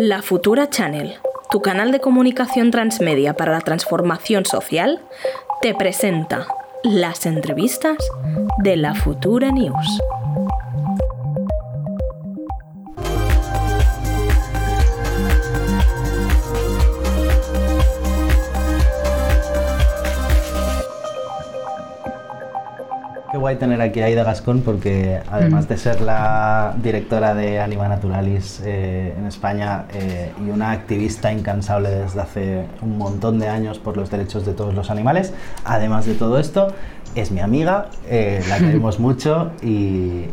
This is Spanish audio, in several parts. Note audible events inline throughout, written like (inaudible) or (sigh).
La Futura Channel, tu canal de comunicación transmedia para la transformación social, te presenta las entrevistas de la Futura News. Guay tener aquí a Aida Gascón porque además de ser la directora de Anima Naturalis eh, en España eh, y una activista incansable desde hace un montón de años por los derechos de todos los animales, además de todo esto, es mi amiga, eh, la queremos (laughs) mucho y,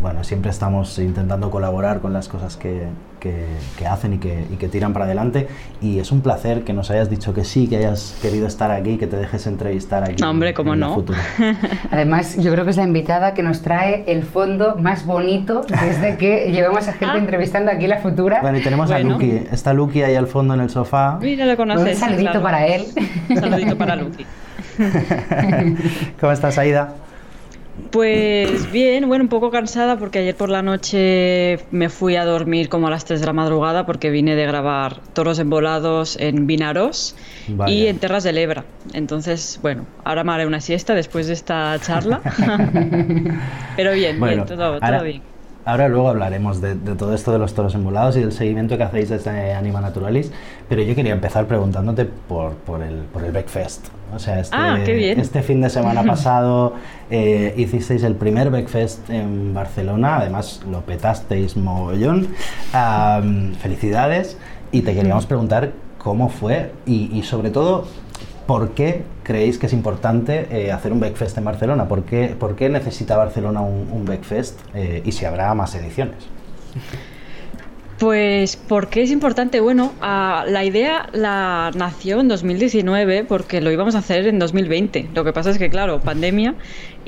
bueno, siempre estamos intentando colaborar con las cosas que, que, hacen y que, y que, tiran para adelante. Y es un placer que nos hayas dicho que sí, que hayas querido estar aquí, que te dejes entrevistar aquí. hombre, cómo no. (laughs) Además, yo creo que es la invitada que nos trae el fondo más bonito desde que llevamos a gente ah. entrevistando aquí la futura. Bueno, y tenemos a Luki. Está Luki ahí al fondo en el sofá. Mira, lo conoces. Un saludito para él. Un saludito para Luki. (laughs) ¿Cómo estás, Aida? Pues bien, bueno, un poco cansada porque ayer por la noche me fui a dormir como a las 3 de la madrugada porque vine de grabar toros envolados en Vinaros y en Terras de Lebra. Entonces, bueno, ahora me haré una siesta después de esta charla. (laughs) (laughs) Pero bien, bien, todo, todo bien. Ahora luego hablaremos de, todo esto de los toros envolados y del seguimiento que hacéis desde Anima Naturalis, pero yo quería empezar preguntándote por, por el, por el Beckfest. O sea, este, ah, este fin de semana (laughs) pasado eh, hicisteis el primer Beckfest en Barcelona, además lo petasteis mogollón. felicidades y te queríamos preguntar cómo fue y, y sobre todo ¿por qué creéis que es importante eh, hacer un Beckfest en Barcelona? ¿Por qué, por qué necesita Barcelona un, un Beckfest eh, y si habrá más ediciones? Pues porque es importante, bueno, la idea la nació en 2019 porque lo íbamos a hacer en 2020. Lo que pasa es que, claro, pandemia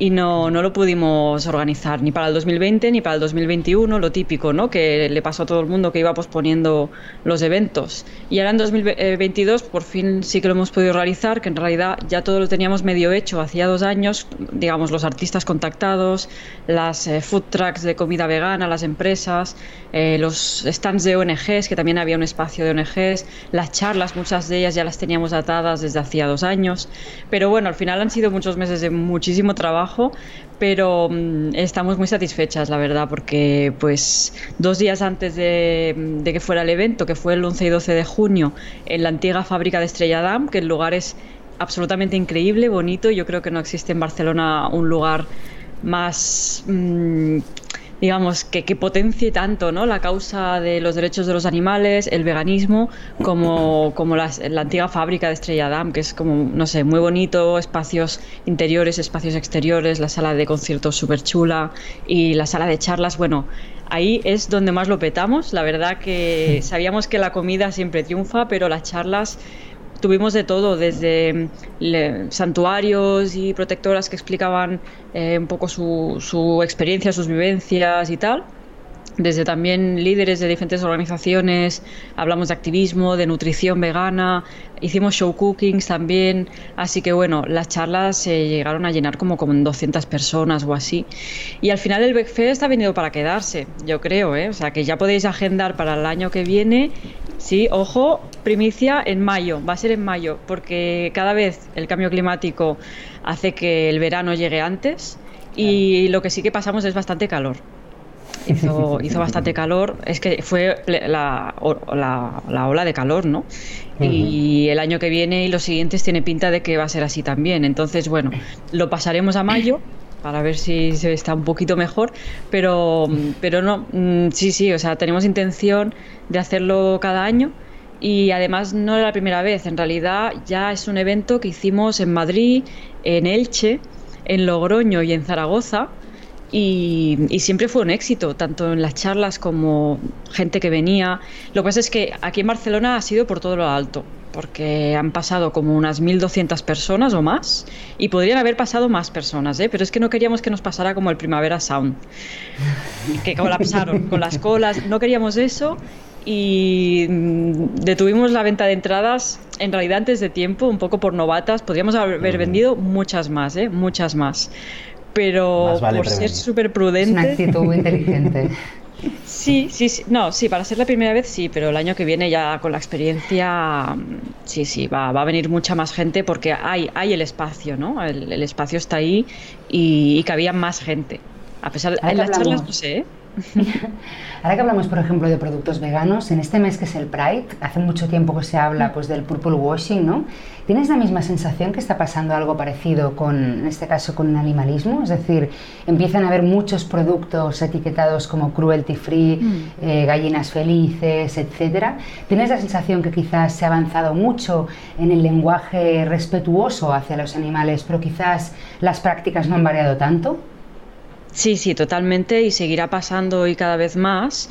y no, no lo pudimos organizar ni para el 2020 ni para el 2021, lo típico, ¿no? Que le pasó a todo el mundo que iba posponiendo los eventos. Y ahora en 2022 por fin sí que lo hemos podido realizar, que en realidad ya todo lo teníamos medio hecho hacía dos años, digamos, los artistas contactados, las eh, food trucks de comida vegana, las empresas, eh, los stands de ONGs, que también había un espacio de ONGs, las charlas, muchas de ellas ya las teníamos atadas desde hacía dos años, pero bueno, al final han sido muchos meses de muchísimo trabajo, pero mm, estamos muy satisfechas, la verdad, porque pues dos días antes de, que fuera el evento, que fue el 11 y 12 de junio, en la antigua fábrica de Estrella Damm, que el lugar es absolutamente increíble, bonito, yo creo que no existe en Barcelona un lugar más... Mm, digamos, que, que, potencie tanto ¿no? la causa de los derechos de los animales, el veganismo, como, como la antigua fábrica de Estrella Damm, que es como, no sé, muy bonito, espacios interiores, espacios exteriores, la sala de conciertos súper chula y la sala de charlas, bueno, ahí es donde más lo petamos. La verdad que sabíamos que la comida siempre triunfa, pero las charlas tuvimos de todo, desde santuarios y protectoras que explicaban eh, un poco su, su experiencia, sus vivencias y tal desde también líderes de diferentes organizaciones, hablamos de activismo, de nutrición vegana, hicimos show cookings también, así que bueno, las charlas se llegaron a llenar como con 200 personas o así. Y al final el Beckfest ha venido para quedarse, yo creo, ¿eh? o sea que ya podéis agendar para el año que viene. Sí, ojo, primicia en mayo, va a ser en mayo, porque cada vez el cambio climático hace que el verano llegue antes y lo que sí que pasamos es bastante calor hizo, hizo bastante calor. Es que fue la, la, ola de calor, ¿no? Y el año que viene y los siguientes tiene pinta de que va a ser así también. Entonces, bueno, lo pasaremos a mayo para ver si se está un poquito mejor, pero, pero no, mm, sí, sí, o sea, tenemos intención de hacerlo cada año y además no era la primera vez, en realidad ya es un evento que hicimos en Madrid, en Elche, en Logroño y en Zaragoza y, siempre fue un éxito, tanto en las charlas como gente que venía. Lo que pasa es que aquí en Barcelona ha sido por todo lo alto, porque han pasado como unas 1.200 personas o más, y podrían haber pasado más personas, ¿eh? pero es que no queríamos que nos pasara como el Primavera Sound, que colapsaron con las colas, no queríamos eso, y mm, detuvimos la venta de entradas en realidad antes de tiempo, un poco por novatas, podríamos haber vendido muchas más, ¿eh? muchas más pero por ser súper prudente. Es una actitud muy inteligente. (laughs) Sí, sí, sí, no, sí, para ser la primera vez sí, pero el año que viene ya con la experiencia, sí, sí, va, va a venir mucha más gente porque hay, hay el espacio, ¿no? El, el espacio está ahí y, y cabía más gente. A pesar de las charlas, no sé, ¿eh? Ahora que hablamos, por ejemplo, de productos veganos, en este mes que es el Pride, hace mucho tiempo que se habla pues, del purple washing, ¿no? ¿Tienes la misma sensación que está pasando algo parecido con, en este caso, con el animalismo? Es decir, empiezan a haber muchos productos etiquetados como cruelty free, mm. eh, gallinas felices, etcétera. ¿Tienes la sensación que quizás se ha avanzado mucho en el lenguaje respetuoso hacia los animales, pero quizás las prácticas no han variado tanto? Sí, sí, totalmente y seguirá pasando y cada vez más.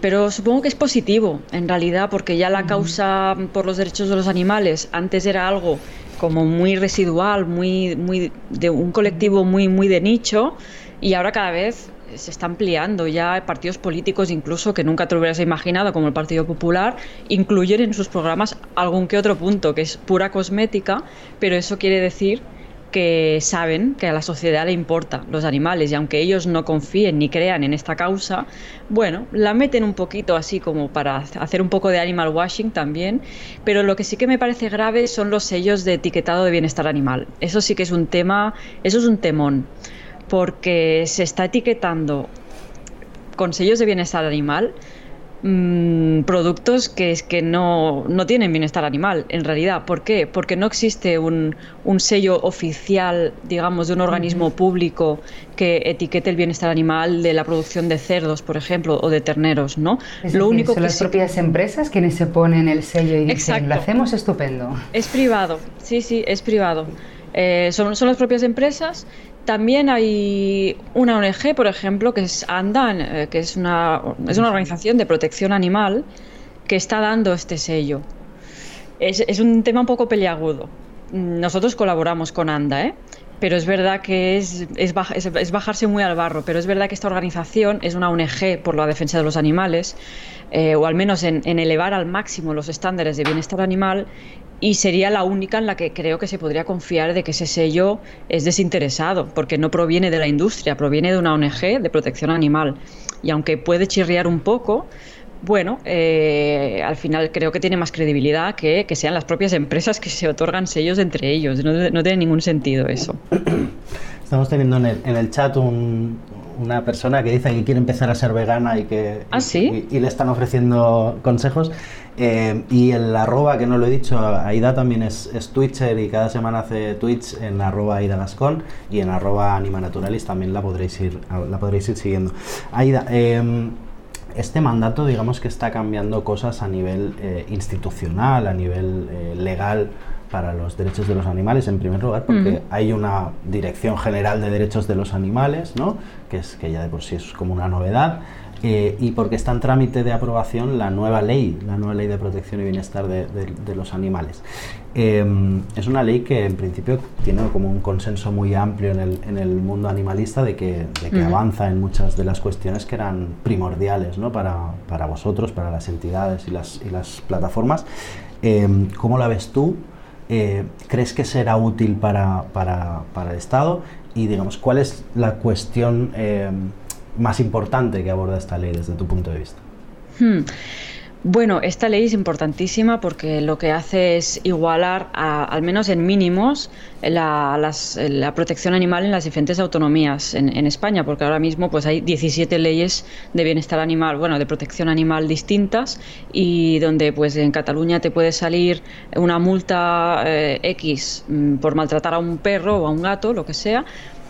pero supongo que es positivo en realidad porque ya la causa por los derechos de los animales antes era algo como muy residual, muy, muy de un colectivo muy, muy de nicho y ahora cada vez se está ampliando. Ya hay partidos políticos incluso que nunca te hubieras imaginado, como el Partido Popular, incluyen en sus programas algún que otro punto que es pura cosmética, pero eso quiere decir que saben que a la sociedad le importa los animales y aunque ellos no confíen ni crean en esta causa, bueno, la meten un poquito así como para hacer un poco de animal washing también, pero lo que sí que me parece grave son los sellos de etiquetado de bienestar animal. Eso sí que es un tema, eso es un temón, porque se está etiquetando con sellos de bienestar animal Mm, productos que es que no, no, tienen bienestar animal en realidad. ¿Por qué? Porque no existe un, un sello oficial, digamos, de un organismo público que etiquete el bienestar animal de la producción de cerdos, por ejemplo, o de terneros, ¿no? Lo único son las propias empresas quienes se ponen el sello y dicen, lo hacemos estupendo. Es privado, sí, sí, es privado. Eh, son, son las propias empresas también hay una ONG, por ejemplo, que es ANDAN, eh, que es una, es una organización de protección animal que está dando este sello. Es, un tema un poco peliagudo. Nosotros colaboramos con ANDA, ¿eh? pero es verdad que es, es, es, bajarse muy al barro, pero es verdad que esta organización es una ONG por la defensa de los animales, eh, o al menos en, en, elevar al máximo los estándares de bienestar animal, y sería la única en la que creo que se podría confiar de que ese sello es desinteresado, porque no proviene de la industria, proviene de una ONG de protección animal. Y aunque puede chirriar un poco, bueno, eh, al final creo que tiene más credibilidad que, que sean las propias empresas que se otorgan sellos entre ellos. No, no tiene ningún sentido eso. (clears throat) Estamos teniendo en el, en el chat un, una persona que dice que quiere empezar a ser vegana y que ¿Ah, y, y, le están ofreciendo consejos. Eh, y el arroba, que no lo he dicho, Aida también es, es Twitcher y cada semana hace tweets en arroba Aida Gascon y en arroba Animanaturalis también la podréis ir, la podréis ir siguiendo. Aida, eh, este mandato digamos que está cambiando cosas a nivel eh, institucional, a nivel eh, legal para los derechos de los animales en primer lugar porque hay una dirección general de derechos de los animales no que es que ya de por sí es como una novedad eh, y porque está en trámite de aprobación la nueva ley, la nueva ley de protección y bienestar de, los animales. Eh, es una ley que en principio tiene como un consenso muy amplio en el, mundo animalista de que, avanza en muchas de las cuestiones que eran primordiales ¿no? para, para, vosotros, para las entidades y las, y las plataformas. Eh, ¿Cómo la ves tú? ¿Crees que será útil para, para, para, el Estado? Y digamos, ¿cuál es la cuestión más importante que aborda esta ley desde tu punto de vista? Hmm. Bueno, esta ley es importantísima porque lo que hace es igualar, al menos en mínimos, la, protección animal en las diferentes autonomías en, España, porque ahora mismo pues hay 17 leyes de bienestar animal, bueno, de protección animal distintas y donde pues en Cataluña te puede salir una multa eh, X mm, por maltratar a un perro o a un gato, lo que sea,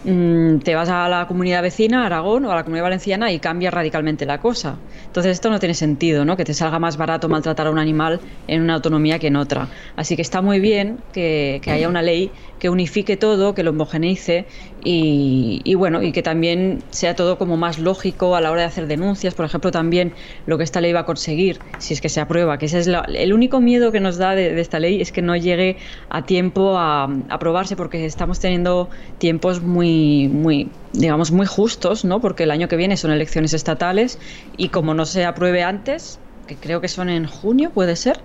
te vas a la comunidad vecina, Aragón o a la comunidad valenciana y cambia radicalmente la cosa. Entonces esto no tiene sentido, ¿no? Que te salga más barato maltratar a un animal en una autonomía que en otra. Así que está muy bien que, que haya una ley que unifique todo, que lo homogeneice y, bueno, y que también sea todo como más lógico a la hora de hacer denuncias. Por ejemplo, también lo que esta ley va a conseguir, si es que se aprueba, que ese es el único miedo que nos da de, esta ley es que no llegue a tiempo a, aprobarse porque estamos teniendo tiempos muy, muy, digamos, muy justos, ¿no? Porque el año que viene son elecciones estatales y como no se apruebe antes, que creo que son en junio, puede ser.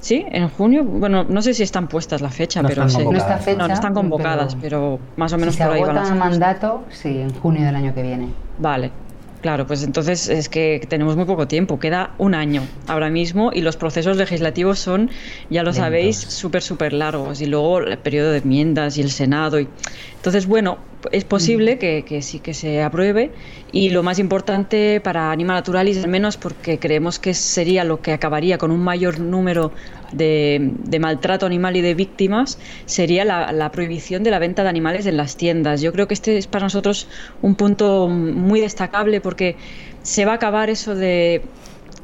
Sí, en junio. Bueno, no sé si están puestas la fecha, pero están no, está fecha, no, están convocadas, pero, más o menos si por ahí van el mandato, sí, en junio del año que viene. Vale, Claro, pues entonces es que tenemos muy poco tiempo, queda un año ahora mismo y los procesos legislativos son, ya lo sabéis, súper, súper largos y luego el periodo de enmiendas y el Senado. Y... Entonces, bueno, es posible que, sí que se apruebe. Y lo más importante para Anima Naturalis, al menos porque creemos que sería lo que acabaría con un mayor número de, maltrato animal y de víctimas, sería la, prohibición de la venta de animales en las tiendas. Yo creo que este es para nosotros un punto muy destacable porque se va a acabar eso de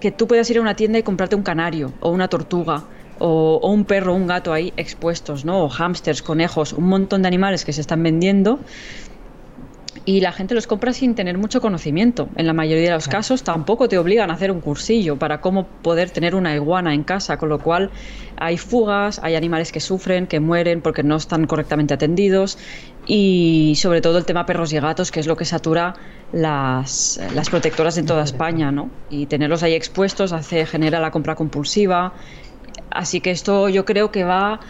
que tú puedas ir a una tienda y comprarte un canario o una tortuga o, un perro o un gato ahí expuestos, ¿no? O hámsters, conejos, un montón de animales que se están vendiendo y la gente los compra sin tener mucho conocimiento. En la mayoría de los casos tampoco te obligan a hacer un cursillo para cómo poder tener una iguana en casa, con lo cual hay fugas, hay animales que sufren, que mueren porque no están correctamente atendidos y sobre todo el tema perros y gatos, que es lo que satura las, las protectoras en toda España, ¿no? Y tenerlos ahí expuestos hace genera la compra compulsiva, Así que esto yo creo que va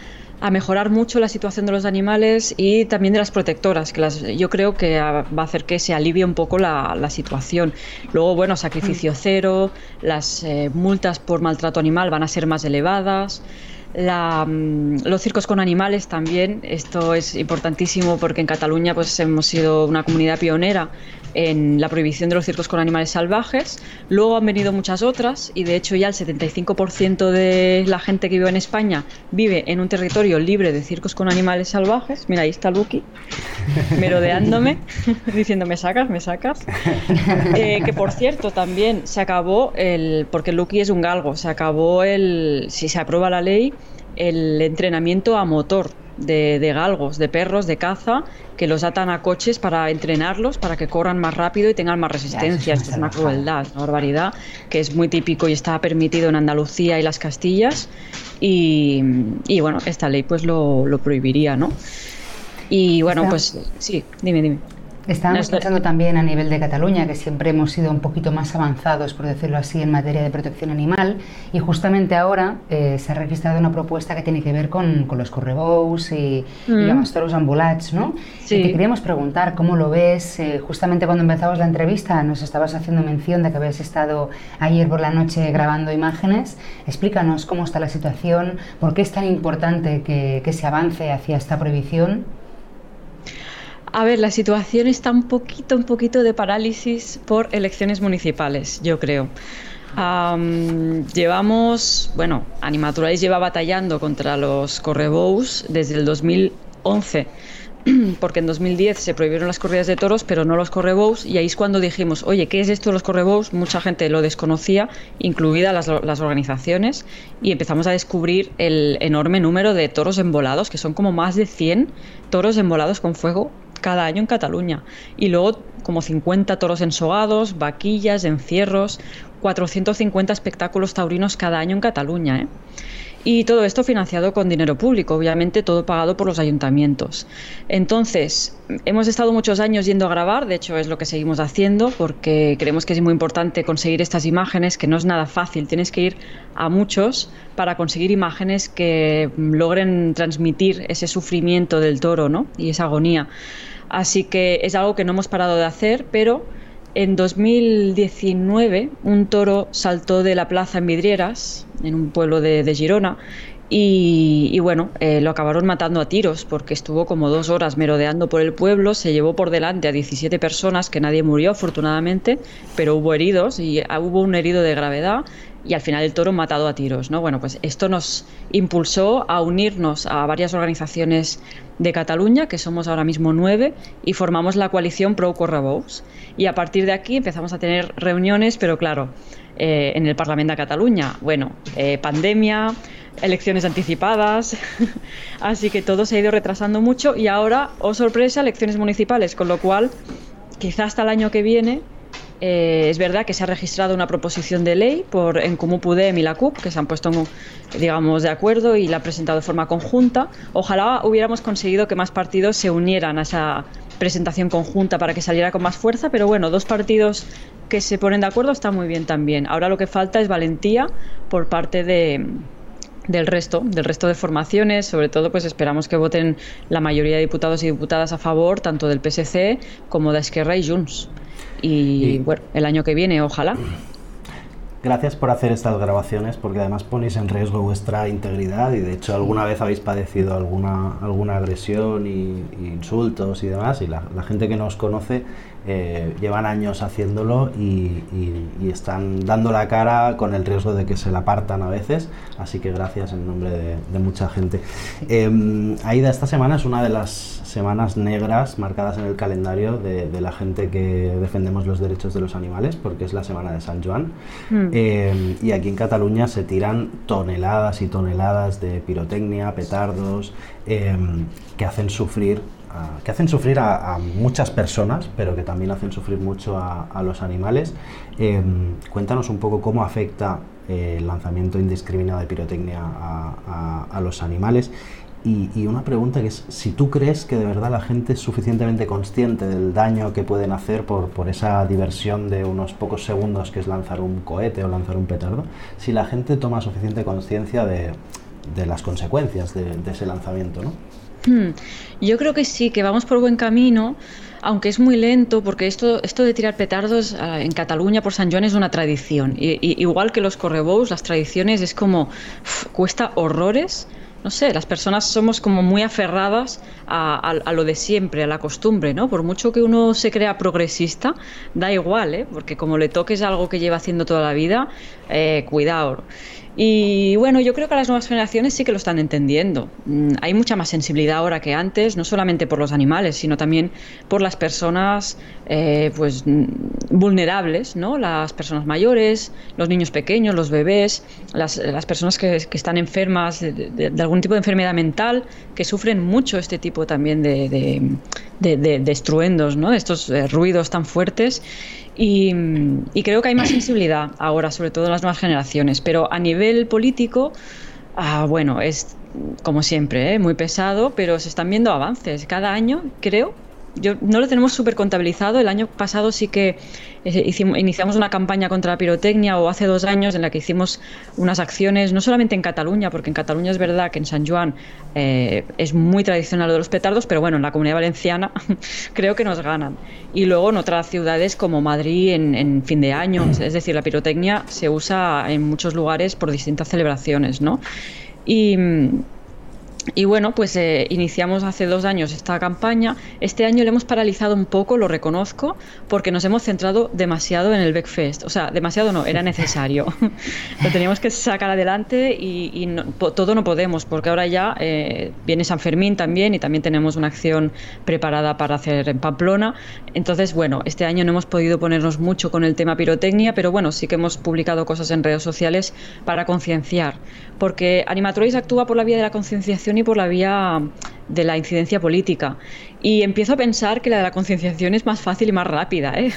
a mejorar mucho la situación de los animales y también de las protectoras, que las, yo creo que va a hacer que se alivie un poco la, situación. Luego, bueno, sacrificio mm. cero, las eh, multas por maltrato animal van a ser más elevadas. Mm, los circos con animales también, esto es importantísimo porque en Cataluña pues hemos sido una comunidad pionera en la prohibición de los circos con animales salvajes. Luego han venido muchas otras y de hecho ya el 75% de la gente que vive en España vive en un territorio libre de circos con animales salvajes. Mira, ahí está Lucky merodeándome, (laughs) diciendo me sacas, me sacas. (laughs) Eh, que por cierto también se acabó el, porque Lucky es un galgo, se acabó el, si se aprueba la ley, el entrenamiento a motor de, galgos, de perros de caza, que los atan a coches para entrenarlos, para que corran más rápido y tengan más resistencia. Esto es una crueldad, una barbaridad, que es muy típico y está permitido en Andalucía y las Castillas. Y, bueno, esta ley pues lo, lo prohibiría, ¿no? Y bueno, pues sí, dime, dime. Estábamos pensando también a nivel de Cataluña, que siempre hemos sido un poquito más avanzados, por decirlo así, en materia de protección animal, y justamente ahora eh, se ha registrado una propuesta que tiene que ver con, los correbous y, mm. los toros ambulats, ¿no? Sí. Y te queríamos preguntar cómo lo ves. Eh, justamente cuando empezamos la entrevista nos estabas haciendo mención de que habías estado ayer por la noche grabando imágenes. Explícanos cómo está la situación, por qué es tan importante que, que se avance hacia esta prohibición. A ver, la situación está un poquito, un poquito de parálisis por elecciones municipales, yo creo. llevamos, bueno, Animaturalis lleva batallando contra los correbous desde el 2011 (clears throat) porque en 2010 se prohibieron las corridas de toros, pero no los correbous, y ahí es cuando dijimos, oye, ¿qué es esto de los correbous? Mucha gente lo desconocía, incluidas las, las, organizaciones, y empezamos a descubrir el enorme número de toros embolados, que son como más de 100 toros embolados con fuego cada año en Cataluña. Y luego como 50 toros ensogados, vaquillas, encierros, 450 espectáculos taurinos cada año en Cataluña. ¿eh? Y todo esto financiado con dinero público, obviamente todo pagado por los ayuntamientos. Entonces, hemos estado muchos años yendo a grabar, de hecho es lo que seguimos haciendo, porque creemos que es muy importante conseguir estas imágenes, que no es nada fácil, tienes que ir a muchos para conseguir imágenes que logren transmitir ese sufrimiento del toro ¿no? y esa agonía. Así que es algo que no hemos parado de hacer, pero en 2019 un toro saltó de la plaza en Vidrieras, en un pueblo de, Girona, y, bueno, eh, lo acabaron matando a tiros porque estuvo como dos horas merodeando por el pueblo, se llevó por delante a 17 personas, que nadie murió afortunadamente, pero hubo heridos y ah, hubo un herido de gravedad y al final el toro matado a tiros. ¿no? Bueno, pues esto nos impulsó a unirnos a varias organizaciones de Cataluña, que somos ahora mismo nueve, y formamos la coalición Pro Correbous. Y a partir de aquí empezamos a tener reuniones, pero claro, eh, en el Parlamento de Cataluña. Bueno, eh, pandemia, elecciones anticipadas, (laughs) así que todo se ha ido retrasando mucho y ahora, oh sorpresa, elecciones municipales, con lo cual quizá hasta el año que viene eh, es verdad que se ha registrado una proposición de ley por en Comú Pudem y la CUP, que se han puesto digamos, de acuerdo y la han presentado de forma conjunta. Ojalá hubiéramos conseguido que más partidos se unieran a esa presentación conjunta para que saliera con más fuerza, pero bueno, dos partidos que se ponen de acuerdo está muy bien también. Ahora lo que falta es valentía por parte de, del resto, del resto de formaciones, sobre todo pues esperamos que voten la mayoría de diputados y diputadas a favor tanto del PSC como de Esquerra y Junts. Y, bueno, el año que viene, ojalá. Gracias por hacer estas grabaciones porque además ponéis en riesgo vuestra integridad y de hecho alguna vez habéis padecido alguna, alguna agresión y, insultos y demás y la, la, gente que nos conoce eh, llevan años haciéndolo y, están dando la cara con el riesgo de que se la partan a veces, así que gracias en nombre de, mucha gente. Eh, Aida, esta semana es una de las semanas negras marcadas en el calendario de, la gente que defendemos los derechos de los animales, porque es la semana de San Juan. Hmm. Em, y aquí en Cataluña se tiran toneladas y toneladas de pirotecnia, petardos, em, que hacen sufrir que hacen sufrir a, muchas personas, pero que también hacen sufrir mucho a, los animales. Em, cuéntanos un poco cómo afecta eh, el lanzamiento indiscriminado de pirotecnia a, los animales. Y, una pregunta que es, si tú crees que de verdad la gente es suficientemente consciente del daño que pueden hacer por, por esa diversión de unos pocos segundos que es lanzar un cohete o lanzar un petardo, si la gente toma suficiente conciencia de, de, las consecuencias de, de ese lanzamiento, ¿no? Hmm. Yo creo que sí, que vamos por buen camino, aunque es muy lento, porque esto, esto de tirar petardos ah, en Cataluña por San Juan es una tradición. Y, igual que los correbous, las tradiciones es como, cuesta horrores. No sé, las personas somos como muy aferradas a, lo de siempre, a la costumbre, ¿no? Por mucho que uno se crea progresista, da igual, ¿eh? Porque como le toques algo que lleva haciendo toda la vida, eh, cuidado. Y bueno, yo creo que las nuevas generaciones sí que lo están entendiendo. Mm, hay mucha más sensibilidad ahora que antes, no solamente por los animales, sino también por las personas eh, pues, mm, vulnerables, ¿no? Las personas mayores, los niños pequeños, los bebés, las, personas que, están enfermas de, algún tipo de enfermedad mental, que sufren mucho este tipo también de, de estruendos, ¿no? Estos eh, ruidos tan fuertes. Y, creo que hay más sensibilidad ahora, sobre todo en las nuevas generaciones. Pero a nivel político, ah, bueno, es como siempre, ¿eh? muy pesado, pero se están viendo avances. Cada año, creo, yo, no lo tenemos súper contabilizado. El año pasado sí que eh, iniciamos una campaña contra la pirotecnia o hace dos años en la que hicimos unas acciones, no solamente en Cataluña, porque en Cataluña es verdad que en San Juan eh, es muy tradicional lo de los petardos, pero bueno, en la comunidad valenciana (laughs) creo que nos ganan. Y luego en otras ciudades como Madrid en, en fin de año, es decir, la pirotecnia se usa en muchos lugares por distintas celebraciones, ¿no? Y y bueno, pues eh, iniciamos hace dos años esta campaña. Este año le hemos paralizado un poco, lo reconozco, porque nos hemos centrado demasiado en el Beckfest. O sea, demasiado no, era necesario. (laughs) lo teníamos que sacar adelante y, todo no podemos, porque ahora ya eh, viene San Fermín también y también tenemos una acción preparada para hacer en Pamplona. Entonces, bueno, este año no hemos podido ponernos mucho con el tema pirotecnia, pero bueno, sí que hemos publicado cosas en redes sociales para concienciar, porque Animatoris actúa por la vía de la concienciación y por la vía de la incidencia política. Y empiezo a pensar que la de la concienciación es más fácil y más rápida. ¿eh?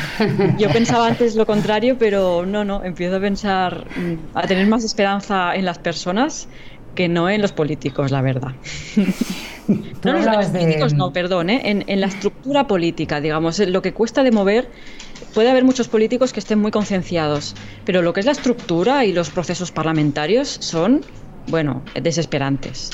(laughs) Yo pensaba antes lo contrario, pero no, no, empiezo a pensar, mm, a tener más esperanza en las personas que no en los políticos, la verdad. (laughs) no, en los políticos no, perdón, ¿eh? en, en la estructura política, digamos, lo que cuesta de mover puede haber muchos políticos que estén muy concienciados, pero lo que es la estructura y los procesos parlamentarios son bueno, desesperantes.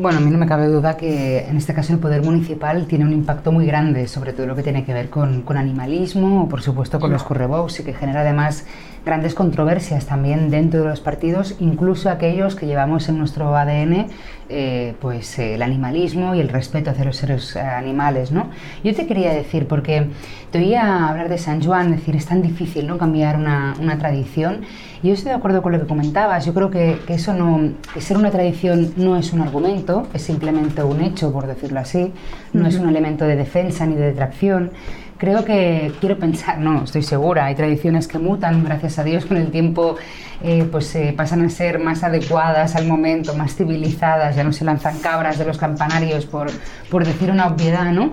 Bueno, a mí no me cabe duda que en este caso el poder municipal tiene un impacto muy grande sobre todo lo que tiene que ver con, animalismo o por supuesto con los correbous y que genera además grandes controversias también dentro de los partidos, incluso aquellos que llevamos en nuestro ADN eh, pues el animalismo y el respeto hacia los seres eh, animales, ¿no? Yo te quería decir, porque te oía hablar de San Juan, decir, es tan difícil, ¿no?, cambiar una, tradición, yo estoy de acuerdo con lo que comentabas, yo creo que, que eso no, que ser una tradición no es un argumento, es simplemente un hecho, por decirlo así, no es un elemento de defensa ni de detracción, creo que quiero pensar, no, estoy segura, hay tradiciones que mutan, gracias a Dios, con el tiempo eh, pues eh, pasan a ser más adecuadas al momento, más civilizadas, ya no se lanzan cabras de los campanarios por, por decir una obviedad, ¿no?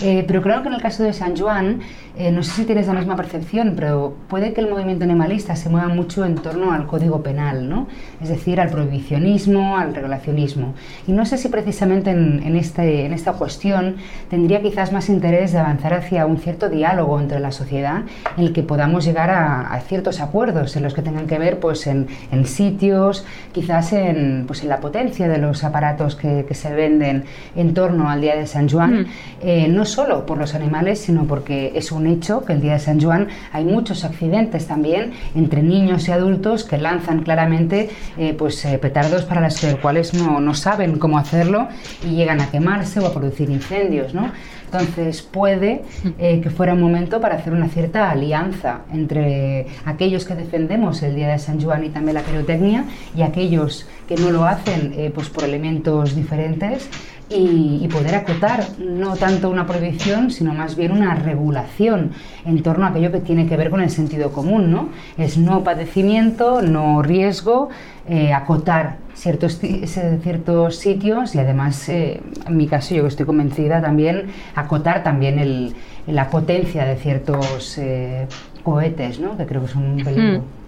Eh, pero creo que en el caso de San Juan, eh, no sé si tienes la misma percepción, pero puede que el movimiento animalista se mueva mucho en torno al código penal, ¿no? es decir, al prohibicionismo, al regulacionismo. Y no sé si precisamente en, este, en esta cuestión tendría quizás más interés de avanzar hacia un cierto diálogo entre la sociedad en el que podamos llegar a, ciertos acuerdos en los que tengan que ver pues, en, sitios, quizás en, pues, en la potencia de los aparatos que, se venden en torno al Día de San Juan, mm. eh, no solo por los animales, sino porque es un hecho que el día de San Juan hay muchos accidentes también entre niños y adultos que lanzan claramente eh, pues, eh, petardos para los cuales no, no, saben cómo hacerlo y llegan a quemarse o a producir incendios. ¿no? Entonces puede eh, que fuera un momento para hacer una cierta alianza entre aquellos que defendemos el Día de San Juan y también la pirotecnia y aquellos que no lo hacen pues por elementos diferentes y, poder acotar no tanto una prohibición, sino más bien una regulación en torno a aquello que tiene que ver con el sentido común, ¿no? Es no padecimiento, no riesgo, eh, acotar ciertos, ciertos sitios y además, eh, en mi caso, yo estoy convencida también, acotar también el, la potencia de ciertos eh, cohetes, ¿no? que creo que son un peligro. Hmm.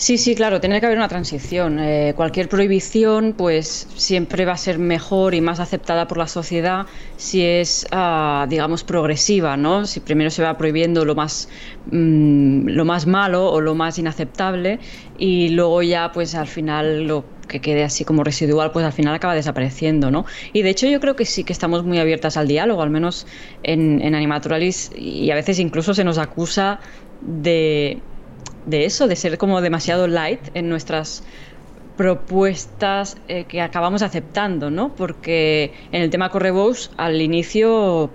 Sí, sí, claro, tiene que haber una transición. Eh, cualquier prohibición, pues siempre va a ser mejor y más aceptada por la sociedad si es, ah, digamos, progresiva, ¿no? Si primero se va prohibiendo lo más, mm, lo más malo o lo más inaceptable y luego ya, pues al final lo que quede así como residual, pues al final acaba desapareciendo, ¿no? Y de hecho yo creo que sí que estamos muy abiertas al diálogo, al menos en, en Animaturalis, y a veces incluso se nos acusa de de eso, de ser como demasiado light en nuestras propuestas eh, que acabamos aceptando, ¿no? Porque en el tema correbous al inicio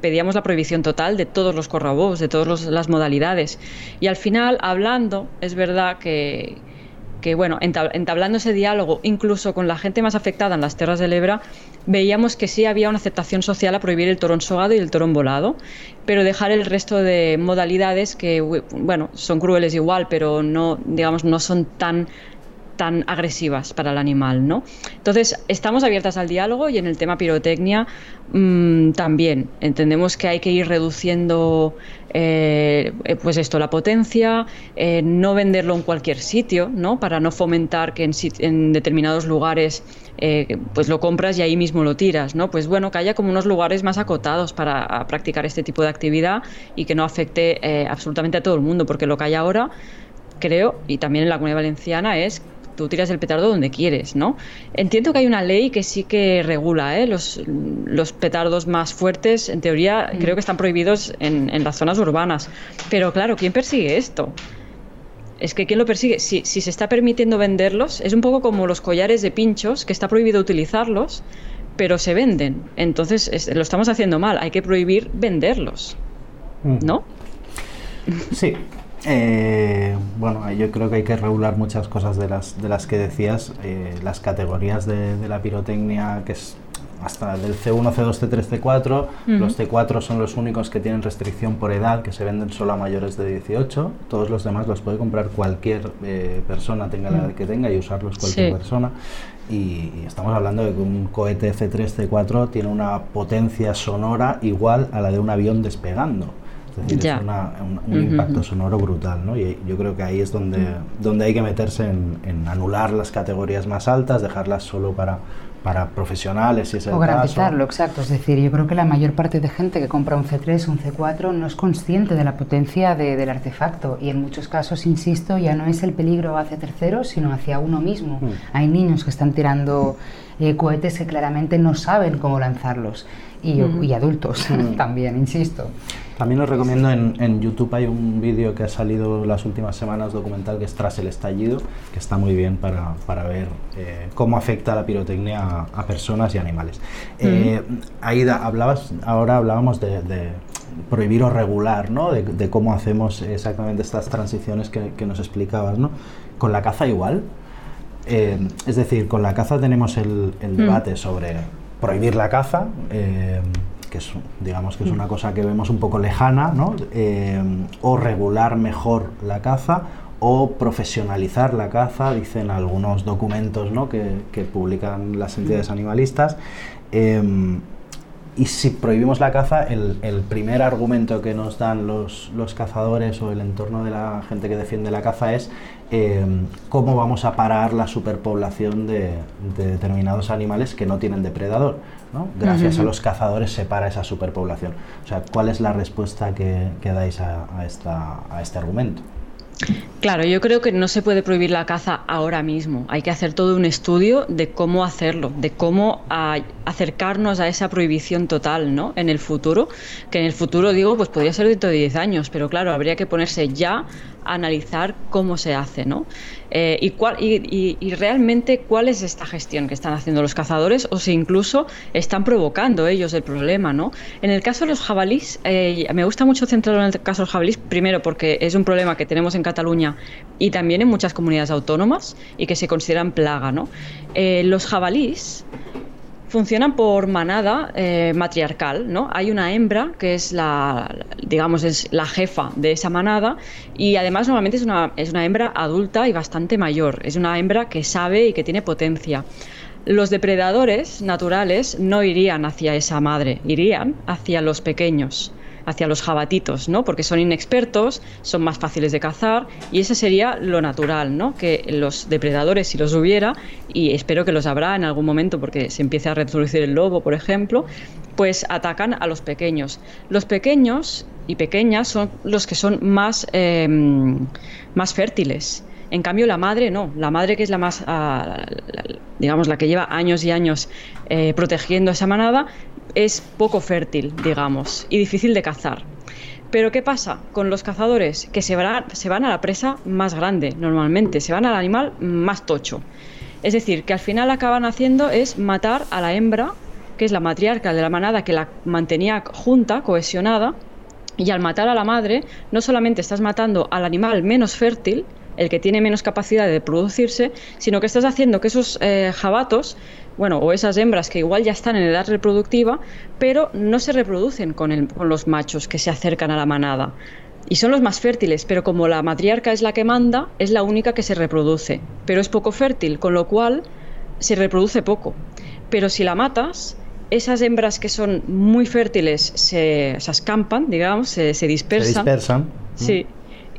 pedíamos la prohibición total de todos los correbous, de todas las modalidades. Y al final, hablando, es verdad que, que bueno, entablando ese diálogo incluso con la gente más afectada en las tierras del Ebra, veíamos que sí había una aceptación social a prohibir el torón sogado y el torón volado, pero dejar el resto de modalidades que, bueno, son crueles igual, pero no, digamos, no son tan tan agresivas para el animal, ¿no? Entonces, estamos abiertas al diálogo y en el tema pirotecnia mm, también entendemos que hay que ir reduciendo eh, pues esto, la potencia, eh, no venderlo en cualquier sitio, ¿no? Para no fomentar que en, determinados lugares eh, pues lo compras y ahí mismo lo tiras, ¿no? Pues bueno, que haya como unos lugares más acotados para practicar este tipo de actividad y que no afecte absolutamente a todo el mundo, porque lo que hay ahora creo, y también en la comunidad valenciana, es tú tiras el petardo donde quieres, ¿no? Entiendo que hay una ley que sí que regula, ¿eh? Los, los petardos más fuertes, en teoría, mm. creo que están prohibidos en, las zonas urbanas. Pero claro, ¿quién persigue esto? Es que ¿quién lo persigue? Si, se está permitiendo venderlos, es un poco como los collares de pinchos, que está prohibido utilizarlos, pero se venden. Entonces lo estamos haciendo mal, hay que prohibir venderlos. Mm. ¿No? Sí, eh, bueno, yo creo que hay que regular muchas cosas de las, de las que decías. Eh, las categorías de, la pirotecnia, que es hasta del C1, C2, C3, C4. Los C4 son los únicos que tienen restricción por edad, que se venden solo a mayores de 18. Todos los demás los puede comprar cualquier eh, persona, tenga la edad que tenga, y usarlos cualquier persona. Y, y, estamos hablando de que un cohete C3, C4 tiene una potencia sonora igual a la de un avión despegando. Es decir, es un, impacto sonoro brutal, ¿no? Y yo creo que ahí es donde, donde hay que meterse en, anular las categorías más altas, dejarlas solo para, para profesionales, si es el O garantizarlo, exacto. Es decir, yo creo que la mayor parte de gente que compra un C3 un C4 no es consciente de la potencia del artefacto y en muchos casos, insisto, ya no es el peligro hacia terceros, sino hacia uno mismo. Mm. Hay niños que están tirando eh, cohetes que claramente no saben cómo lanzarlos y, y adultos mm. (laughs) también, insisto. También os recomiendo en, en YouTube hay un vídeo que ha salido las últimas semanas documental que es Tras el estallido, que está muy bien para, para ver eh, cómo afecta la pirotecnia a, personas y animales. Eh, Aida, hablabas, ahora hablábamos de, prohibir o regular, ¿no? De, cómo hacemos exactamente estas transiciones que, que nos explicabas, ¿no? Con la caza igual. Eh, es decir, con la caza tenemos el, el debate sobre prohibir la caza que es, digamos que es una cosa que vemos un poco lejana, ¿no? Eh, o regular mejor la caza o profesionalizar la caza, dicen algunos documentos ¿no? que, que, publican las entidades animalistas. Eh, y si prohibimos la caza, el, el, primer argumento que nos dan los, los, cazadores o el entorno de la gente que defiende la caza es eh, cómo vamos a parar la superpoblación de, de, determinados animales que no tienen depredador. ¿No? Gracias a los cazadores se para esa superpoblación. O sea, ¿cuál es la respuesta que, que dais a, a, esta, a este argumento? Claro, yo creo que no se puede prohibir la caza ahora mismo. Hay que hacer todo un estudio de cómo hacerlo, de cómo acercarnos a esa prohibición total, ¿no? En el futuro, que en el futuro digo, pues podría ser dentro de 10 años, pero claro, habría que ponerse ya analizar cómo se hace, ¿no? Eh, y, realmente cuál es esta gestión que están haciendo los cazadores o si incluso están provocando ellos el problema, ¿no? En el caso de los jabalís, eh, me gusta mucho centrarlo en el caso de los jabalís, primero porque es un problema que tenemos en Cataluña y también en muchas comunidades autónomas y que se consideran plaga, ¿no? Eh, los jabalís funcionan por manada eh, matriarcal, ¿no? Hay una hembra que es la, digamos, es la jefa de esa manada y además normalmente es una, es una hembra adulta y bastante mayor. Es una hembra que sabe y que tiene potencia. Los depredadores naturales no irían hacia esa madre, irían hacia los pequeños hacia los jabatitos, ¿no? Porque son inexpertos, son más fáciles de cazar y ese sería lo natural, ¿no? Que los depredadores, si los hubiera, y espero que los habrá en algún momento porque se empiece a reproducir el lobo, por ejemplo, pues atacan a los pequeños. Los pequeños y pequeñas son los que son más, em, más fértiles. En cambio, la madre no. La madre, que es la más, ah, digamos, la que lleva años y años eh, protegiendo esa manada, es poco fértil, digamos, y difícil de cazar. Pero ¿qué pasa con los cazadores? Que se van, se van a la presa más grande, normalmente, se van al animal más tocho. Es decir, que al final acaban haciendo es matar a la hembra, que es la matriarca de la manada que la mantenía junta, cohesionada, y al matar a la madre, no solamente estás matando al animal menos fértil, el que tiene menos capacidad de producirse, sino que estás haciendo que esos eh, jabatos bueno, o esas hembras que igual ya están en edad reproductiva, pero no se reproducen con, los machos que se acercan a la manada. Y son los más fértiles, pero como la matriarca es la que manda, es la única que se reproduce. Pero es poco fértil, con lo cual se reproduce poco. Pero si la matas, esas hembras que son muy fértiles se, se escampan, digamos, se, dispersan. Se dispersan. Sí.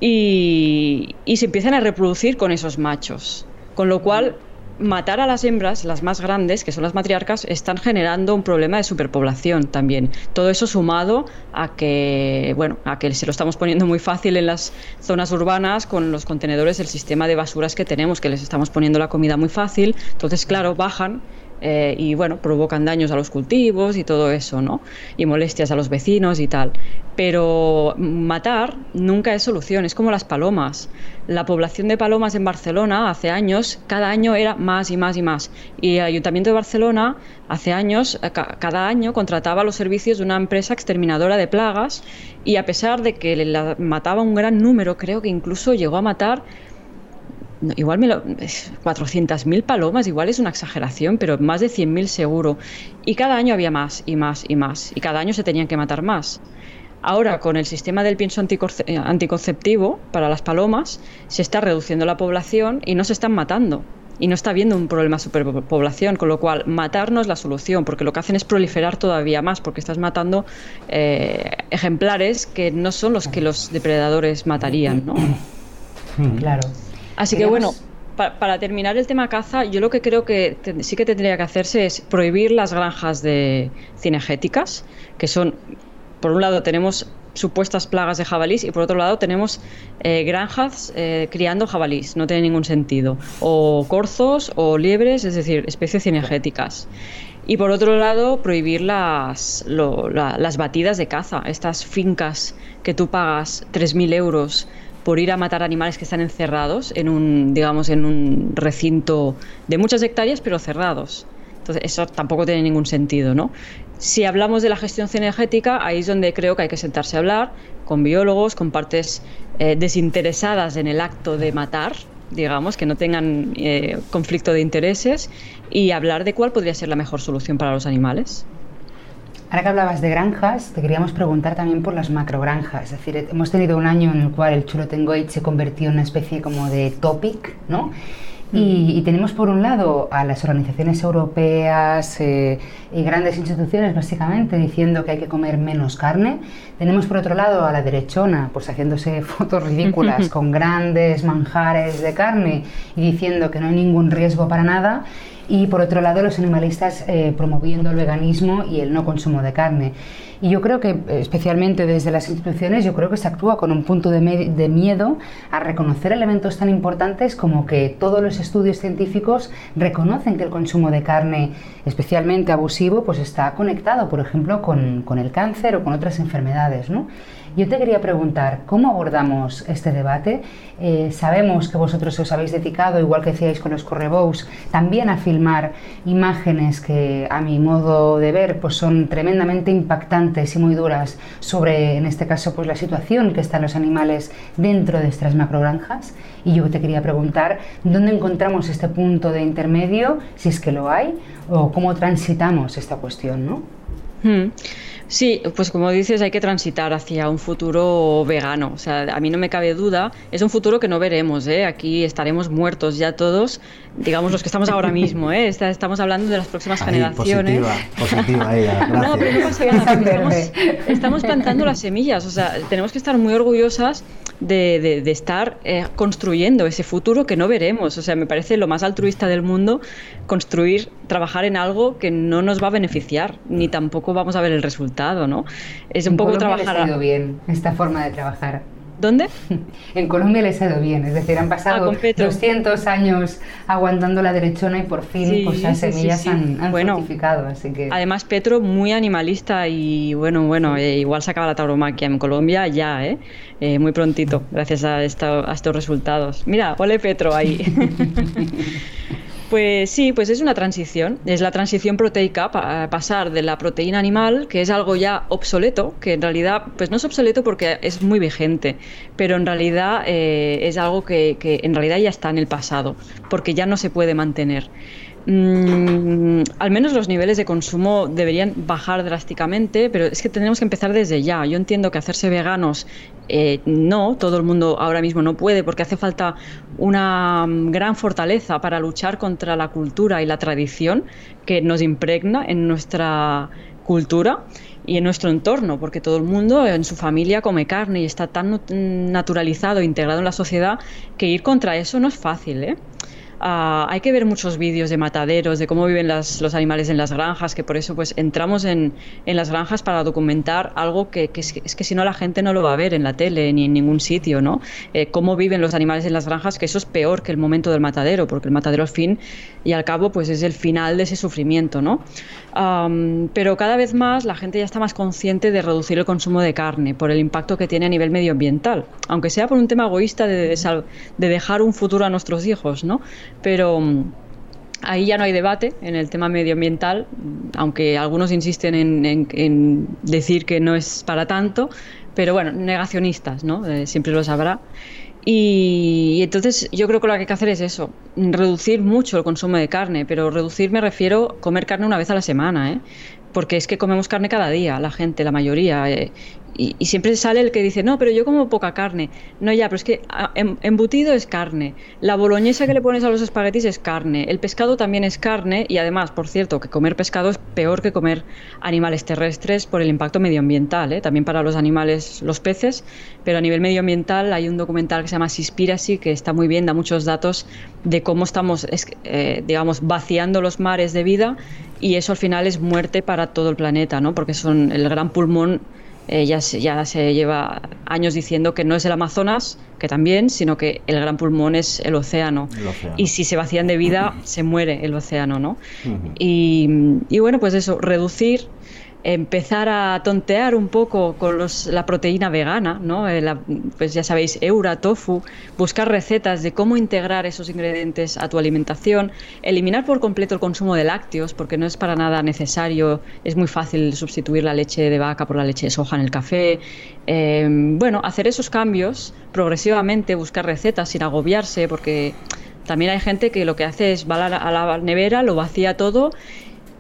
Y, y se empiezan a reproducir con esos machos. Con lo cual matar a las hembras, las más grandes, que son las matriarcas, están generando un problema de superpoblación también. Todo eso sumado a que, bueno, a que se lo estamos poniendo muy fácil en las zonas urbanas con los contenedores, el sistema de basuras que tenemos, que les estamos poniendo la comida muy fácil. Entonces, claro, bajan eh, y bueno, provocan daños a los cultivos y todo eso, ¿no? Y molestias a los vecinos y tal. Pero matar nunca es solución, es como las palomas. La población de palomas en Barcelona hace años, cada año era más y más y más. Y el Ayuntamiento de Barcelona hace años, eh, cada año contrataba los servicios de una empresa exterminadora de plagas y a pesar de que la mataba un gran número, creo que incluso llegó a matar igual me lo, 400.000 palomas, igual es una exageración, pero más de 100.000 seguro. Y cada año había más y más y más. Y cada año se tenían que matar más. Ahora, con el sistema del pienso eh, anticonceptivo para las palomas, se está reduciendo la población y no se están matando. Y no está habiendo un problema de superpoblación, con lo cual matar no es la solución, porque lo que hacen es proliferar todavía más, porque estás matando eh, ejemplares que no son los que los depredadores matarían, ¿no? Claro. Así que bueno, para terminar el tema caza, yo lo que creo que sí que tendría que hacerse es prohibir las granjas de cinegéticas, que son, por un lado tenemos supuestas plagas de jabalís y por otro lado tenemos eh, granjas eh, criando jabalís, no tiene ningún sentido, o corzos o liebres, es decir, especies cinegéticas. Y por otro lado, prohibir las, las batidas de caza, estas fincas que tú pagas 3.000 euros por ir a matar animales que están encerrados en un, digamos, en un recinto de muchas hectáreas, pero cerrados. Entonces, eso tampoco tiene ningún sentido, ¿no? Si hablamos de la gestión cinegética, ahí es donde creo que hay que sentarse a hablar con biólogos, con partes eh, desinteresadas en el acto de matar, digamos, que no tengan eh, conflicto de intereses, y hablar de cuál podría ser la mejor solución para los animales. Ahora que hablabas de granjas, te queríamos preguntar también por las macrogranjas. Es decir, hemos tenido un año en el cual el Chulotengoit se convirtió en una especie como de topic, ¿no? Y, tenemos por un lado a las organizaciones europeas eh, y grandes instituciones básicamente diciendo que hay que comer menos carne. Tenemos por otro lado a la derechona pues haciéndose (laughs) fotos ridículas (laughs) con grandes manjares de carne y diciendo que no hay ningún riesgo para nada. Y por otro lado los animalistas eh, promoviendo el veganismo y el no consumo de carne. Y yo creo que, especialmente desde las instituciones, yo creo que se actúa con un punto de, de, miedo a reconocer elementos tan importantes como que todos los estudios científicos reconocen que el consumo de carne, especialmente abusivo, pues está conectado, por ejemplo, con, con el cáncer o con otras enfermedades, ¿no? Yo te quería preguntar, ¿cómo abordamos este debate? Eh, sabemos que vosotros os habéis dedicado, igual que decíais con los correbous, también a filmar imágenes que a mi modo de ver pues son tremendamente impactantes y muy duras sobre, en este caso, pues la situación que están los animales dentro de estas macrogranjas. Y yo te quería preguntar, ¿dónde encontramos este punto de intermedio, si es que lo hay, o cómo transitamos esta cuestión, ¿no? Hmm. Sí, pues como dices, hay que transitar hacia un futuro vegano. O sea, a mí no me cabe duda. Es un futuro que no veremos, ¿eh? Aquí estaremos muertos ya todos, digamos los que estamos ahora mismo, ¿eh? Estamos hablando de las próximas generaciones. Positiva, positiva ella, (laughs) No, pero no pasa nada, estamos, plantando las semillas. O sea, tenemos que estar muy orgullosas de, estar eh, construyendo ese futuro que no veremos. O sea, me parece lo más altruista del mundo construir, trabajar en algo que no nos va a beneficiar, ni tampoco vamos a ver el resultado, ¿no? Es un poco trabajar. Les ha ido bien esta forma de trabajar. ¿Dónde? (laughs) En Colombia les ha ido bien, es decir, han pasado 200 ah, años aguantando la derechona y por fin pues, las semillas han, han fructificado, así que... Además Petro muy animalista y bueno, bueno, eh, igual se acaba la tauromaquia en Colombia ya, ¿eh? eh muy prontito, gracias a, a estos resultados. Mira, ole Petro ahí. (laughs) Pues sí, pues es una transición. Es la transición proteica para pasar de la proteína animal, que es algo ya obsoleto, que en realidad, pues no es obsoleto porque es muy vigente, pero en realidad eh, es algo que, que en realidad ya está en el pasado, porque ya no se puede mantener. Mm, al menos los niveles de consumo deberían bajar drásticamente, pero es que tenemos que empezar desde ya. Yo entiendo que hacerse veganos eh, no, todo el mundo ahora mismo no puede porque hace falta una mm, gran fortaleza para luchar contra la cultura y la tradición que nos impregna en nuestra cultura y en nuestro entorno, porque todo el mundo en su familia come carne y está tan naturalizado, integrado en la sociedad, que ir contra eso no es fácil. ¿eh? Ah, hay que ver muchos vídeos de mataderos, de cómo viven los animales en las granjas, que por eso pues entramos en, las granjas para documentar algo que, es, que si no la gente no lo va a ver en la tele ni en ningún sitio, ¿no? Eh, cómo viven los animales en las granjas, que eso es peor que el momento del matadero, porque el matadero al fin y al cabo pues es el final de ese sufrimiento, ¿no? Pero cada vez más la gente ya está más consciente de reducir el consumo de carne por el impacto que tiene a nivel medioambiental, aunque sea por un tema egoísta de, de dejar un futuro a nuestros hijos, ¿no? pero mm, ahí ya no hay debate en el tema medioambiental, aunque algunos insisten en, decir que no es para tanto, pero bueno, negacionistas, ¿no? Eh, siempre lo sabrá. Y, entonces yo creo que lo que hay que hacer es eso, reducir mucho el consumo de carne, pero reducir me refiero a comer carne una vez a la semana, ¿eh? porque es que comemos carne cada día, la gente, la mayoría. Eh, y, siempre sale el que dice, no, pero yo como poca carne. No, ya, pero es que em, embutido es carne. La boloñesa que le pones a los espaguetis es carne. El pescado también es carne. Y además, por cierto, que comer pescado es peor que comer animales terrestres por el impacto medioambiental. ¿eh? También para los animales, los peces. Pero a nivel medioambiental hay un documental que se llama Seaspiracy que está muy bien, da muchos datos de cómo estamos, eh, digamos, vaciando los mares de vida. Y eso al final es muerte para todo el planeta, ¿no? Porque son el gran pulmón eh, ya, se, lleva años diciendo que no es el Amazonas, que también, sino que el gran pulmón es el océano. Y si se vacían de vida, se muere el océano, ¿no? y, y, bueno, pues eso, reducir empezar a tontear un poco con los, la proteína vegana, ¿no? Eh, pues ya sabéis, Eura, tofu, buscar recetas de cómo integrar esos ingredientes a tu alimentación, eliminar por completo el consumo de lácteos, porque no es para nada necesario, es muy fácil sustituir la leche de vaca por la leche de soja en el café. Eh, bueno, hacer esos cambios progresivamente, buscar recetas sin agobiarse, porque también hay gente que lo que hace es va a la nevera, lo vacía todo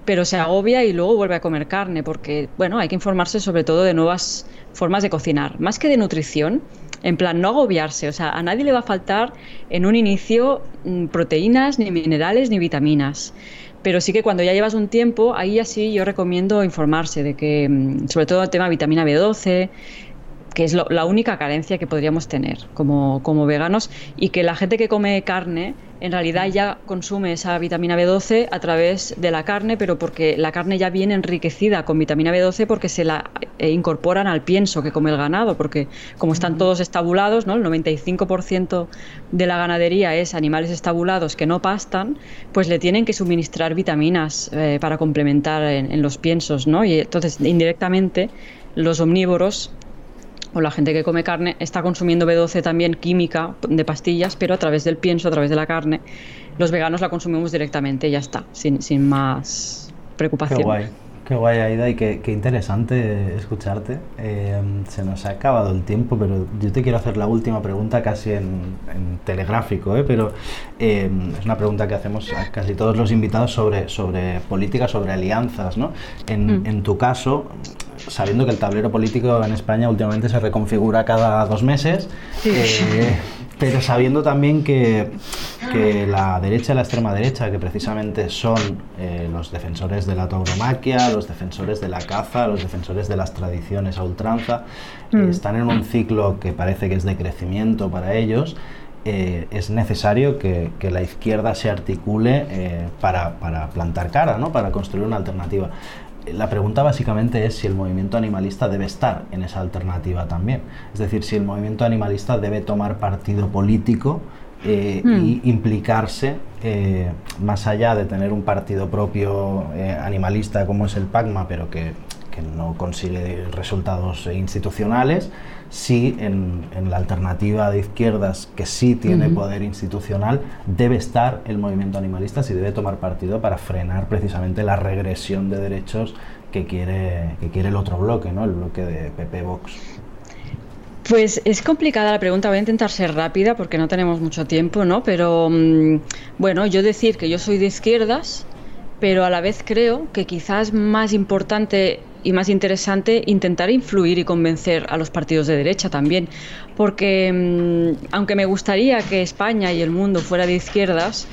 pero se agobia y luego vuelve a comer carne, porque bueno, hay que informarse sobre todo de nuevas formas de cocinar, más que de nutrición, en plan no agobiarse, o sea, a nadie le va a faltar en un inicio mm, proteínas, ni minerales, ni vitaminas. Pero sí que cuando ya llevas un tiempo, ahí así yo recomiendo informarse de que, mm, sobre todo el tema de vitamina B12, que es la única carencia que podríamos tener como, como veganos, y que la gente que come carne en realidad ya consume esa vitamina B12 a través de la carne, pero porque la carne ya viene enriquecida con vitamina B12 porque se la eh, incorporan al pienso que come el ganado, porque como están todos estabulados, ¿no? el 95% de la ganadería es animales estabulados que no pastan, pues le tienen que suministrar vitaminas eh, para complementar en, en, los piensos, ¿no? Y entonces indirectamente los omnívoros o la gente que come carne está consumiendo B12 también química de pastillas, pero a través del pienso, a través de la carne. Los veganos la consumimos directamente ya está, sin, sin más preocupación. Qué guay Aida y qué, qué interesante escucharte. Eh, se nos ha acabado el tiempo, pero yo te quiero hacer la última pregunta casi en, en telegráfico, ¿eh? pero eh, es una pregunta que hacemos a casi todos los invitados sobre, sobre política, sobre alianzas. ¿no? En, Mm. en tu caso, sabiendo que el tablero político en España últimamente se reconfigura cada dos meses, eh, pero sabiendo también que, que la derecha y la extrema derecha, que precisamente son eh, los defensores de la tauromaquia, los defensores de la caza, los defensores de las tradiciones a ultranza, eh, están en un ciclo que parece que es de crecimiento para ellos. eh, es necesario que, que la izquierda se articule eh, para, para plantar cara, ¿no? para construir una alternativa. La pregunta básicamente es si el movimiento animalista debe estar en esa alternativa también. Es decir, si el movimiento animalista debe tomar partido político eh, y implicarse eh, más allá de tener un partido propio eh, animalista como es el PACMA, pero que, que no consigue resultados institucionales, si en, en la alternativa de izquierdas que sí tiene poder institucional debe estar el movimiento animalista, si debe tomar partido para frenar precisamente la regresión de derechos que quiere, que quiere el otro bloque, ¿no? el bloque de PP Vox. Pues es complicada la pregunta, voy a intentar ser rápida porque no tenemos mucho tiempo, ¿no? Pero mm, bueno, yo decir que yo soy de izquierdas, pero a la vez creo que quizás más importante y más interesante intentar influir y convencer a los partidos de derecha también, porque mm, aunque me gustaría que España y el mundo fuera de izquierdas,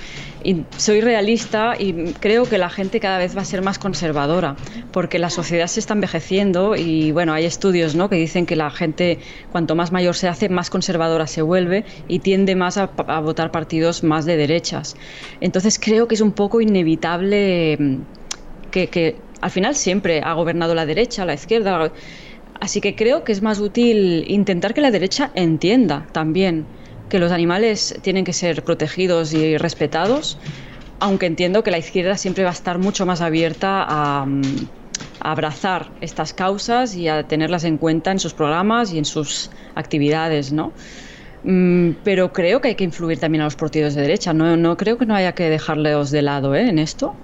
soy realista y creo que la gente cada vez va a ser más conservadora, porque la sociedad se está envejeciendo y bueno, hay estudios ¿no? que dicen que la gente cuanto más mayor se hace, más conservadora se vuelve y tiende más a, votar partidos más de derechas. Entonces creo que es un poco inevitable mm, que al final siempre ha gobernado la derecha, la izquierda. Así que creo que es más útil intentar que la derecha entienda también que los animales tienen que ser protegidos y respetados, aunque entiendo que la izquierda siempre va a estar mucho más abierta a, abrazar estas causas y a tenerlas en cuenta en sus programas y en sus actividades, ¿no? Mm, Pero creo que hay que influir también a los partidos de derecha. No, no creo que no haya que dejarlos de lado ¿eh? en esto.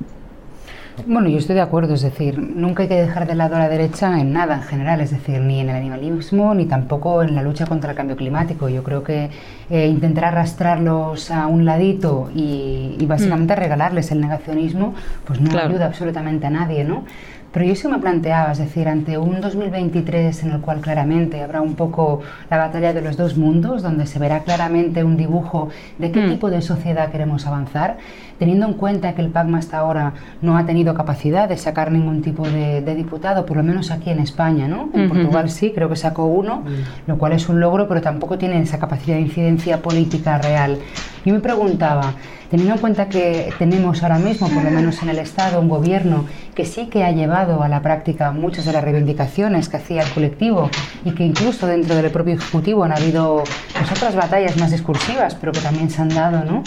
Bueno, yo estoy de acuerdo, es decir, nunca hay que dejar de lado a la derecha en nada en general, es decir, ni en el animalismo ni tampoco en la lucha contra el cambio climático. Yo creo que eh, intentar arrastrarlos a un ladito y, y básicamente regalarles el negacionismo, pues no Claro. ayuda absolutamente a nadie, ¿no? Pero yo sí me planteaba, es decir, ante un 2023 en el cual claramente habrá un poco la batalla de los dos mundos, donde se verá claramente un dibujo de qué Mm. tipo de sociedad queremos avanzar, teniendo en cuenta que el PACMA hasta ahora no ha tenido capacidad de sacar ningún tipo de, de diputado, por lo menos aquí en España, ¿no? En. Portugal sí, creo que sacó uno, lo cual es un logro, pero tampoco tiene esa capacidad de incidencia política real. Yo me preguntaba, teniendo en cuenta que tenemos ahora mismo, por lo menos en el Estado, un gobierno que sí que ha llevado a la práctica muchas de las reivindicaciones que hacía el colectivo y que incluso dentro del propio Ejecutivo han habido pues, otras batallas más discursivas, pero que también se han dado, ¿no?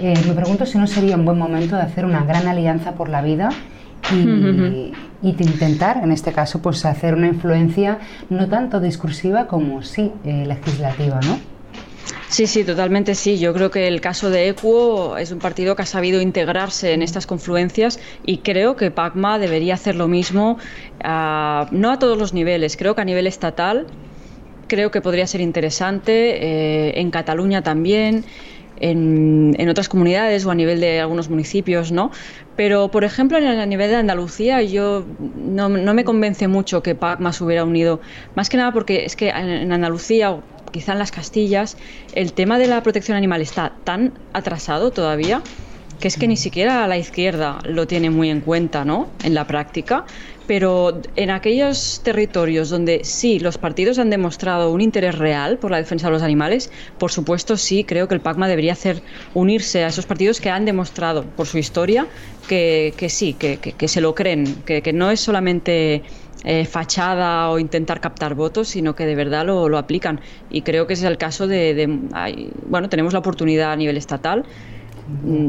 Eh, me pregunto si no sería un buen momento de hacer una gran alianza por la vida y, y de intentar, en este caso, pues hacer una influencia no tanto discursiva como sí eh, legislativa, ¿no? Sí, sí, totalmente sí. Yo creo que el caso de Equo es un partido que ha sabido integrarse en estas confluencias y creo que PACMA debería hacer lo mismo, ah, no a todos los niveles, creo que a nivel estatal creo que podría ser interesante, eh, en Cataluña también, en, en otras comunidades o a nivel de algunos municipios, ¿no? Pero, por ejemplo, a nivel de Andalucía, yo no, no me convence mucho que PACMA se hubiera unido, más que nada porque es que en, en Andalucía quizá en las Castillas, el tema de la protección animal está tan atrasado todavía que es que ni siquiera la izquierda lo tiene muy en cuenta, ¿no? En la práctica, pero en aquellos territorios donde sí los partidos han demostrado un interés real por la defensa de los animales, por supuesto sí creo que el PACMA debería hacer unirse a esos partidos que han demostrado por su historia que, sí, que, se lo creen, que, no es solamente eh, fachada o intentar captar votos, sino que de verdad lo, aplican. Y creo que ese es el caso de, bueno, tenemos la oportunidad a nivel estatal. Mm,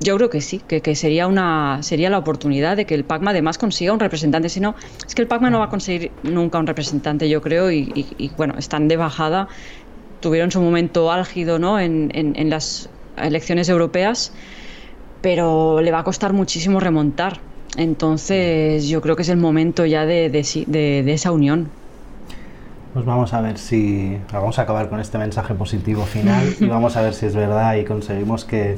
yo creo que sí, que, sería una sería la oportunidad de que el PACMA además consiga un representante. Si no, es que el PACMA no va a conseguir nunca un representante, yo creo, y, bueno, están de bajada. Tuvieron su momento álgido ¿no? en, en las elecciones europeas, pero le va a costar muchísimo remontar. Entonces yo creo que es el momento ya de, esa unión. Pues vamos a ver si vamos a acabar con este mensaje positivo final y vamos a ver si es verdad y conseguimos que,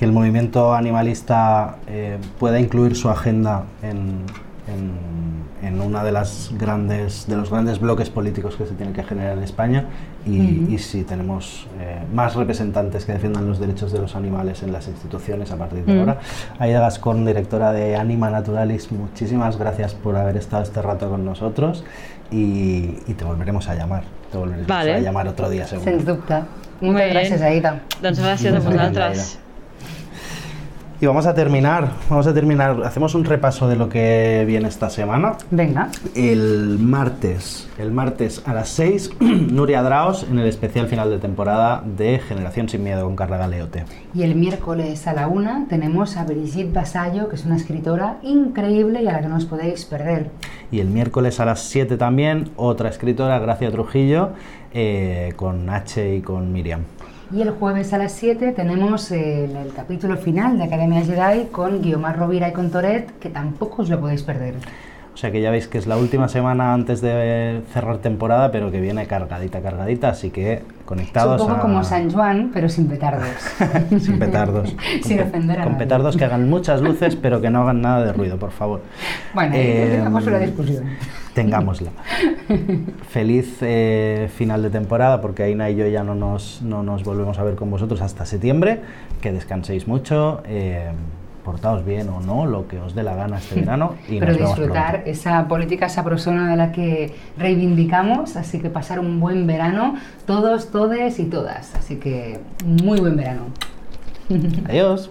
el movimiento animalista eh, pueda incluir su agenda en, en una de las grandes de los grandes bloques políticos que se tienen que generar en España y, si tenemos eh, más representantes que defiendan los derechos de los animales en las instituciones a partir de ahora. Aida Gascón, directora de Anima Naturalis, muchísimas gracias por haber estado este rato con nosotros y, te volveremos a llamar. Te volveremos a llamar otro día seguro. Sin duda. Muchas gracias, Aida. Muchas gracias a vosotras. Y vamos a terminar, vamos a terminar, hacemos un repaso de lo que viene esta semana. Venga. El martes, el martes a las 6, (clears throat) Nuria Draos en el especial final de temporada de Generación sin Miedo con Carla Galeote. Y el miércoles a la 1 tenemos a Brigitte Basallo, que es una escritora increíble y a la que no os podéis perder. Y el miércoles a las 7 también, otra escritora, Gracia Trujillo, eh, con H y con Miriam. Y el jueves a las 7 tenemos el, capítulo final de Academia Jedi con Guiomar Rovira y con Toret, que tampoco os lo podéis perder. O sea que ya veis que es la última semana antes de cerrar temporada, pero que viene cargadita, cargadita, así que conectados. Es un poco como San Juan, pero sin petardos. (laughs) sin petardos. (laughs) sin ofender a Con petardos que hagan muchas luces, pero que no hagan nada de ruido, por favor. Bueno, eh, tengamos una discusión. Tengámosla. (laughs) Feliz eh, final de temporada, porque Aina y yo ya no nos, no nos volvemos a ver con vosotros hasta septiembre. Que descanséis mucho. Eh, portaos bien o no, lo que os dé la gana este (laughs) verano. Y Pero disfrutar esa política sabrosona de la que reivindicamos, así que pasar un buen verano, todos, todes y todas. Así que muy buen verano. Adiós.